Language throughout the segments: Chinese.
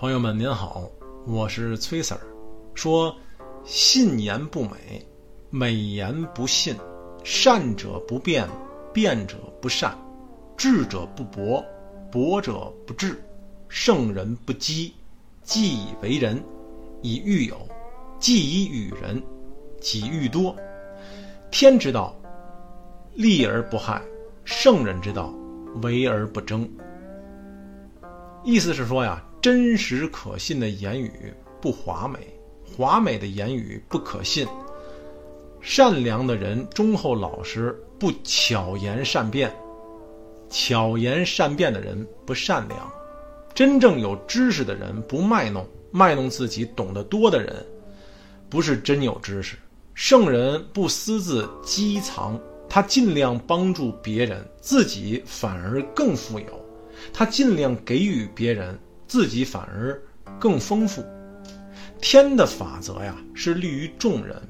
朋友们您好，我是崔 Sir。说，信言不美，美言不信；善者不辩，辩者不善；智者不博，博者不智；圣人不积，既以为人，以欲有；既以与人，己欲多。天之道，利而不害；圣人之道，为而不争。意思是说呀。真实可信的言语不华美，华美的言语不可信。善良的人忠厚老实，不巧言善辩；巧言善辩的人不善良。真正有知识的人不卖弄，卖弄自己懂得多的人不是真有知识。圣人不私自积藏，他尽量帮助别人，自己反而更富有。他尽量给予别人。自己反而更丰富。天的法则呀，是利于众人，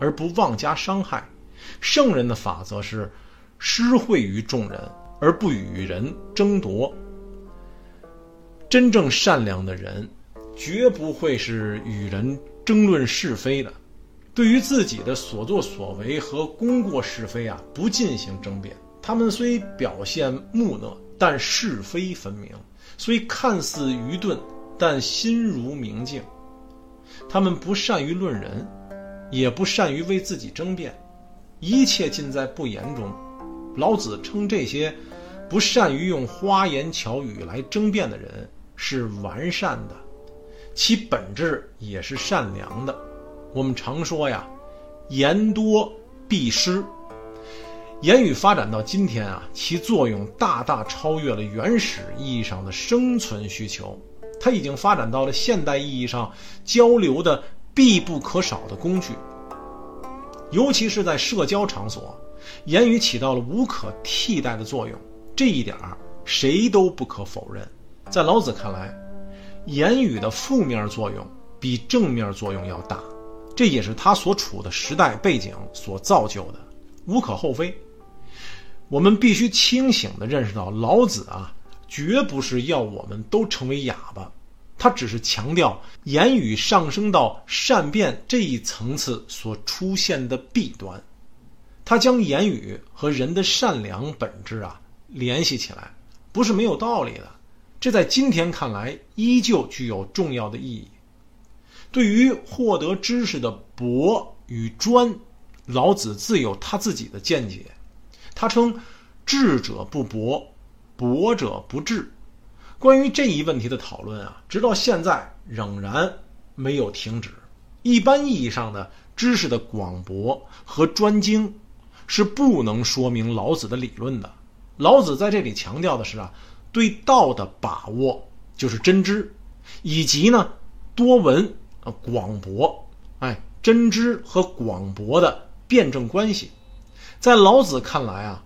而不妄加伤害；圣人的法则是施惠于众人，而不与人争夺。真正善良的人，绝不会是与人争论是非的。对于自己的所作所为和功过是非啊，不进行争辩。他们虽表现木讷，但是非分明。虽看似愚钝，但心如明镜。他们不善于论人，也不善于为自己争辩，一切尽在不言中。老子称这些不善于用花言巧语来争辩的人是完善的，其本质也是善良的。我们常说呀，言多必失。言语发展到今天啊，其作用大大超越了原始意义上的生存需求，它已经发展到了现代意义上交流的必不可少的工具。尤其是在社交场所，言语起到了无可替代的作用，这一点儿谁都不可否认。在老子看来，言语的负面作用比正面作用要大，这也是他所处的时代背景所造就的，无可厚非。我们必须清醒地认识到，老子啊，绝不是要我们都成为哑巴，他只是强调言语上升到善变这一层次所出现的弊端，他将言语和人的善良本质啊联系起来，不是没有道理的，这在今天看来依旧具有重要的意义。对于获得知识的博与专，老子自有他自己的见解。他称：“智者不博，博者不智。”关于这一问题的讨论啊，直到现在仍然没有停止。一般意义上的知识的广博和专精，是不能说明老子的理论的。老子在这里强调的是啊，对道的把握就是真知，以及呢多闻啊广博，哎，真知和广博的辩证关系。在老子看来啊，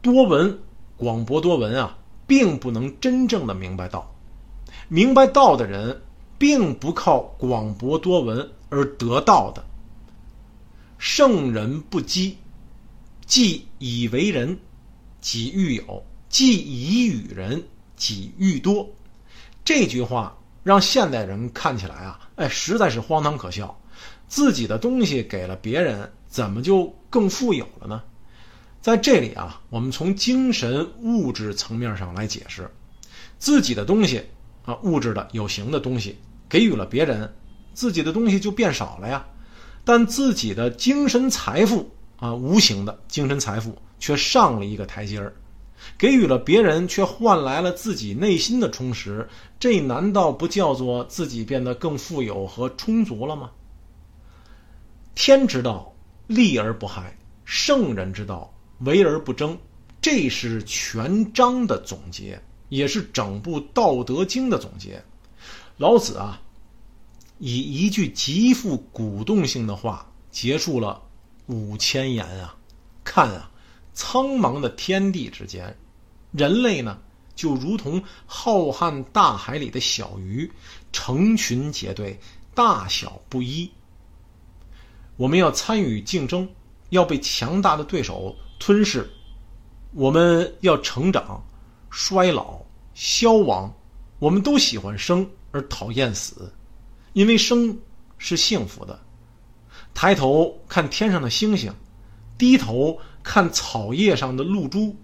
多闻、广博多闻啊，并不能真正的明白道。明白道的人，并不靠广博多闻而得道的。圣人不积，既以为人，己欲有；既以与人，己欲多。这句话让现代人看起来啊，哎，实在是荒唐可笑。自己的东西给了别人，怎么就更富有了呢？在这里啊，我们从精神物质层面上来解释，自己的东西啊，物质的有形的东西给予了别人，自己的东西就变少了呀。但自己的精神财富啊，无形的精神财富却上了一个台阶儿，给予了别人，却换来了自己内心的充实。这难道不叫做自己变得更富有和充足了吗？天之道，利而不害；圣人之道。为而不争，这是全章的总结，也是整部《道德经》的总结。老子啊，以一句极富鼓动性的话结束了五千言啊！看啊，苍茫的天地之间，人类呢，就如同浩瀚大海里的小鱼，成群结队，大小不一。我们要参与竞争，要被强大的对手。吞噬，我们要成长、衰老、消亡，我们都喜欢生，而讨厌死，因为生是幸福的。抬头看天上的星星，低头看草叶上的露珠，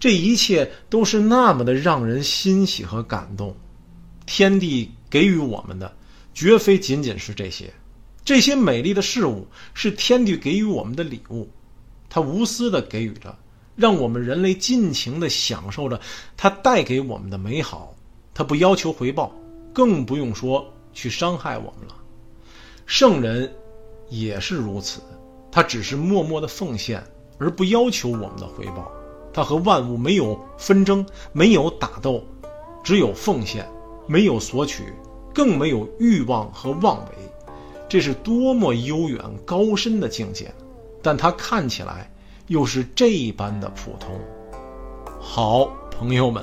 这一切都是那么的让人欣喜和感动。天地给予我们的，绝非仅仅是这些。这些美丽的事物是天地给予我们的礼物，它无私的给予着，让我们人类尽情的享受着它带给我们的美好。它不要求回报，更不用说去伤害我们了。圣人也是如此，他只是默默的奉献，而不要求我们的回报。他和万物没有纷争，没有打斗，只有奉献，没有索取，更没有欲望和妄为。这是多么悠远高深的境界，但它看起来又是这般的普通。好，朋友们，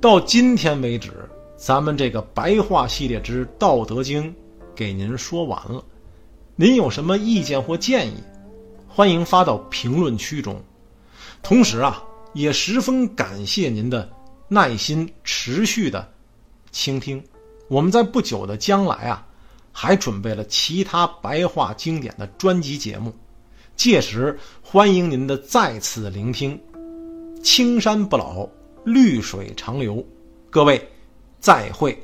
到今天为止，咱们这个白话系列之《道德经》给您说完了。您有什么意见或建议，欢迎发到评论区中。同时啊，也十分感谢您的耐心持续的倾听。我们在不久的将来啊。还准备了其他白话经典的专辑节目，届时欢迎您的再次聆听。青山不老，绿水长流，各位再会。